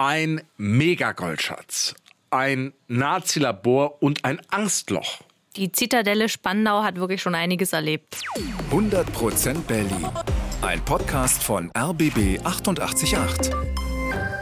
Ein Megagoldschatzein Nazi-Labor und ein Angstloch. Die Zitadelle Spandau hat wirklich schon einiges erlebt. 100% Berlin. Ein Podcast von RBB 888.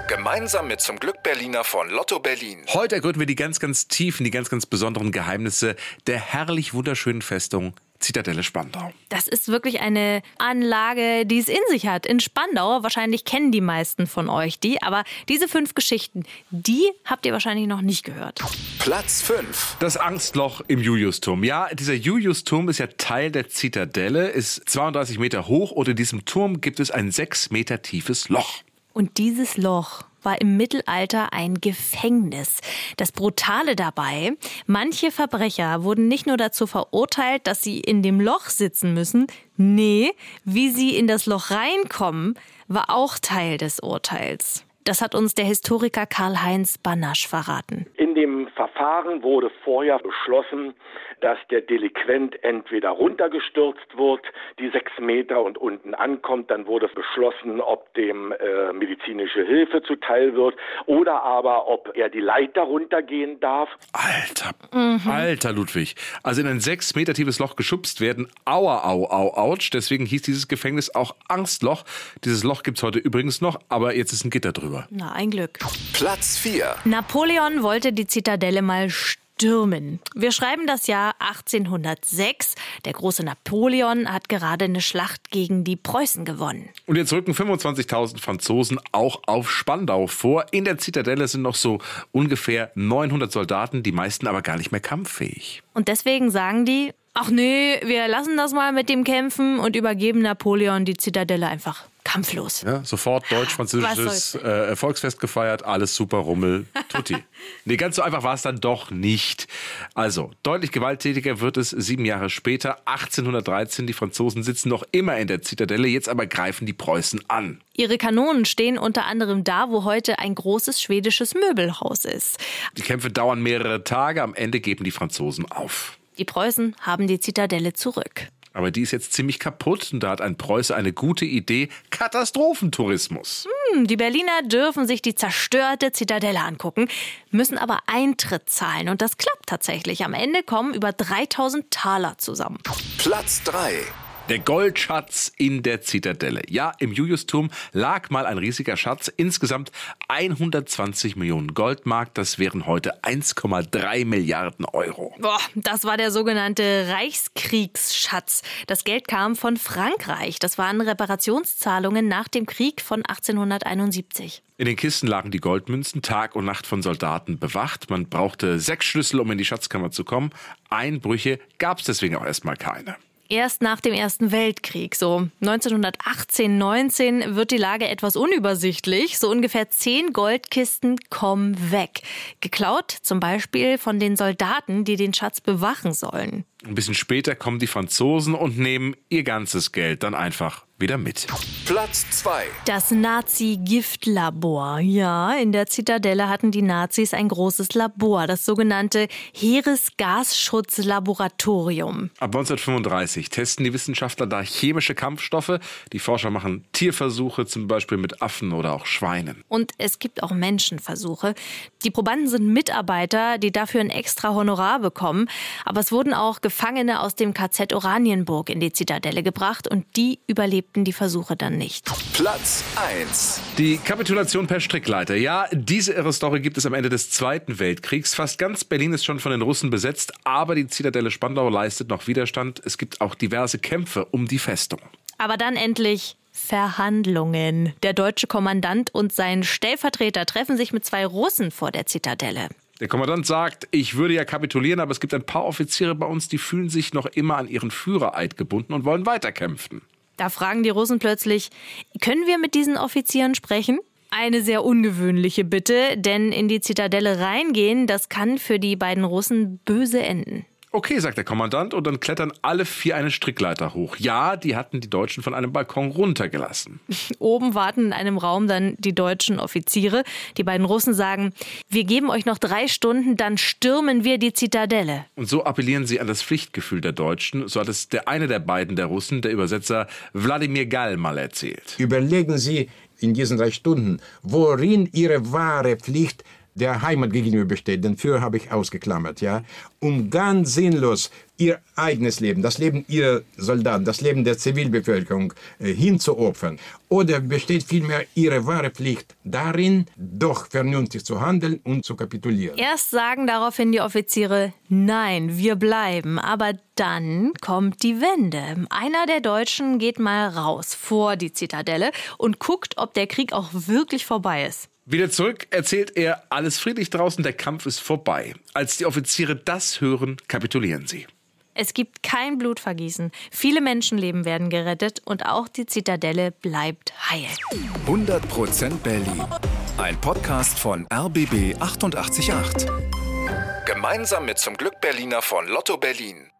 Gemeinsam mit zum Glück Berliner von Lotto Berlin. Heute ergründen wir die ganz, ganz tiefen, die ganz, ganz besonderen Geheimnisse der herrlich wunderschönen Festung Zitadelle Spandau. Das ist wirklich eine Anlage, die es in sich hat. In Spandau, wahrscheinlich kennen die meisten von euch die, aber diese fünf Geschichten, die habt ihr wahrscheinlich noch nicht gehört. Platz 5. Das Angstloch im Juliusturm. Ja, dieser Juliusturm ist ja Teil der Zitadelle, ist 32 Meter hoch und in diesem Turm gibt es ein sechs Meter tiefes Loch. Und dieses Loch war im Mittelalter ein Gefängnis. Das Brutale dabei, manche Verbrecher wurden nicht nur dazu verurteilt, dass sie in dem Loch sitzen müssen, nee, wie sie in das Loch reinkommen, war auch Teil des Urteils. Das hat uns der Historiker Karl-Heinz Banasch verraten. In dem Verfahren wurde vorher beschlossen, dass der Delinquent entweder runtergestürzt wird, die sechs Meter und unten ankommt, dann wurde beschlossen, ob dem äh, medizinische Hilfe zuteil wird oder aber ob er die Leiter runtergehen darf. Alter, mhm. alter Ludwig. Also in ein sechs Meter tiefes Loch geschubst werden. Aua, au, au, ouch. Deswegen hieß dieses Gefängnis auch Angstloch. Dieses Loch gibt es heute übrigens noch, aber jetzt ist ein Gitter drüber. Na, ein Glück. Platz 4. Napoleon wollte die Zitadelle mal stürmen. Wir schreiben das Jahr 1806. Der große Napoleon hat gerade eine Schlacht gegen die Preußen gewonnen. Und jetzt rücken 25.000 Franzosen auch auf Spandau vor. In der Zitadelle sind noch so ungefähr 900 Soldaten, die meisten aber gar nicht mehr kampffähig. Und deswegen sagen die, ach nee, wir lassen das mal mit dem Kämpfen und übergeben Napoleon die Zitadelle einfach kampflos. Ja, sofort deutsch-französisches äh, Volksfest gefeiert, alles super Rummel, tutti. nee, ganz so einfach war es dann doch nicht. Also, deutlich gewalttätiger wird es sieben Jahre später, 1813. Die Franzosen sitzen noch immer in der Zitadelle, jetzt aber greifen die Preußen an. Ihre Kanonen stehen unter anderem da, wo heute ein großes schwedisches Möbelhaus ist. Die Kämpfe dauern mehrere Tage, am Ende geben die Franzosen auf. Die Preußen haben die Zitadelle zurück. Aber die ist jetzt ziemlich kaputt und da hat ein Preuße eine gute Idee: Katastrophentourismus. Hm, die Berliner dürfen sich die zerstörte Zitadelle angucken, müssen aber Eintritt zahlen und das klappt tatsächlich. Am Ende kommen über 3000 Taler zusammen. Platz 3. Der Goldschatz in der Zitadelle. Ja, im Juliusturm lag mal ein riesiger Schatz. Insgesamt 120 Millionen Goldmark. Das wären heute 1,3 Milliarden Euro. Boah, das war der sogenannte Reichskriegsschatz. Das Geld kam von Frankreich. Das waren Reparationszahlungen nach dem Krieg von 1871. In den Kisten lagen die Goldmünzen Tag und Nacht von Soldaten bewacht. Man brauchte sechs Schlüssel, um in die Schatzkammer zu kommen. Einbrüche gab es deswegen auch erstmal keine erst nach dem Ersten Weltkrieg. So 1918, 19 wird die Lage etwas unübersichtlich. So ungefähr zehn Goldkisten kommen weg. Geklaut zum Beispiel von den Soldaten, die den Schatz bewachen sollen. Ein bisschen später kommen die Franzosen und nehmen ihr ganzes Geld dann einfach wieder mit. Platz 2. Das Nazi-Giftlabor. Ja, in der Zitadelle hatten die Nazis ein großes Labor, das sogenannte Heeresgasschutzlaboratorium. Ab 1935 testen die Wissenschaftler da chemische Kampfstoffe. Die Forscher machen Tierversuche, zum Beispiel mit Affen oder auch Schweinen. Und es gibt auch Menschenversuche. Die Probanden sind Mitarbeiter, die dafür ein extra Honorar bekommen. Aber es wurden auch Gefangene aus dem KZ Oranienburg in die Zitadelle gebracht und die überlebten überlebten die Versuche dann nicht. Platz 1. Die Kapitulation per Strickleiter. Ja, diese irre Story gibt es am Ende des Zweiten Weltkriegs. Fast ganz Berlin ist schon von den Russen besetzt, aber die Zitadelle Spandau leistet noch Widerstand. Es gibt auch diverse Kämpfe um die Festung. Aber dann endlich Verhandlungen. Der deutsche Kommandant und sein Stellvertreter treffen sich mit zwei Russen vor der Zitadelle. Der Kommandant sagt, ich würde ja kapitulieren, aber es gibt ein paar Offiziere bei uns, die fühlen sich noch immer an ihren Führereid gebunden und wollen weiterkämpfen. Da fragen die Russen plötzlich, können wir mit diesen Offizieren sprechen? Eine sehr ungewöhnliche Bitte, denn in die Zitadelle reingehen, das kann für die beiden Russen böse enden. Okay, sagt der Kommandant, und dann klettern alle vier eine Strickleiter hoch. Ja, die hatten die Deutschen von einem Balkon runtergelassen. Oben warten in einem Raum dann die deutschen Offiziere. Die beiden Russen sagen, wir geben euch noch drei Stunden, dann stürmen wir die Zitadelle. Und so appellieren sie an das Pflichtgefühl der Deutschen. So hat es der eine der beiden der Russen, der Übersetzer Wladimir Gall, mal erzählt. Überlegen Sie, in diesen drei Stunden, worin ihre wahre Pflicht der Heimat gegenüber besteht, den für habe ich ausgeklammert, ja, um ganz sinnlos ihr eigenes Leben, das Leben ihrer Soldaten, das Leben der Zivilbevölkerung äh, hinzuopfern? Oder besteht vielmehr ihre wahre Pflicht darin, doch vernünftig zu handeln und zu kapitulieren? Erst sagen daraufhin die Offiziere, nein, wir bleiben. Aber dann kommt die Wende. Einer der Deutschen geht mal raus vor die Zitadelle und guckt, ob der Krieg auch wirklich vorbei ist. Wieder zurück erzählt er, alles friedlich draußen, der Kampf ist vorbei. Als die Offiziere das hören, kapitulieren sie. Es gibt kein Blutvergießen. Viele Menschenleben werden gerettet und auch die Zitadelle bleibt heil. 100% Berlin. Ein Podcast von RBB 888. Gemeinsam mit zum Glück Berliner von Lotto Berlin.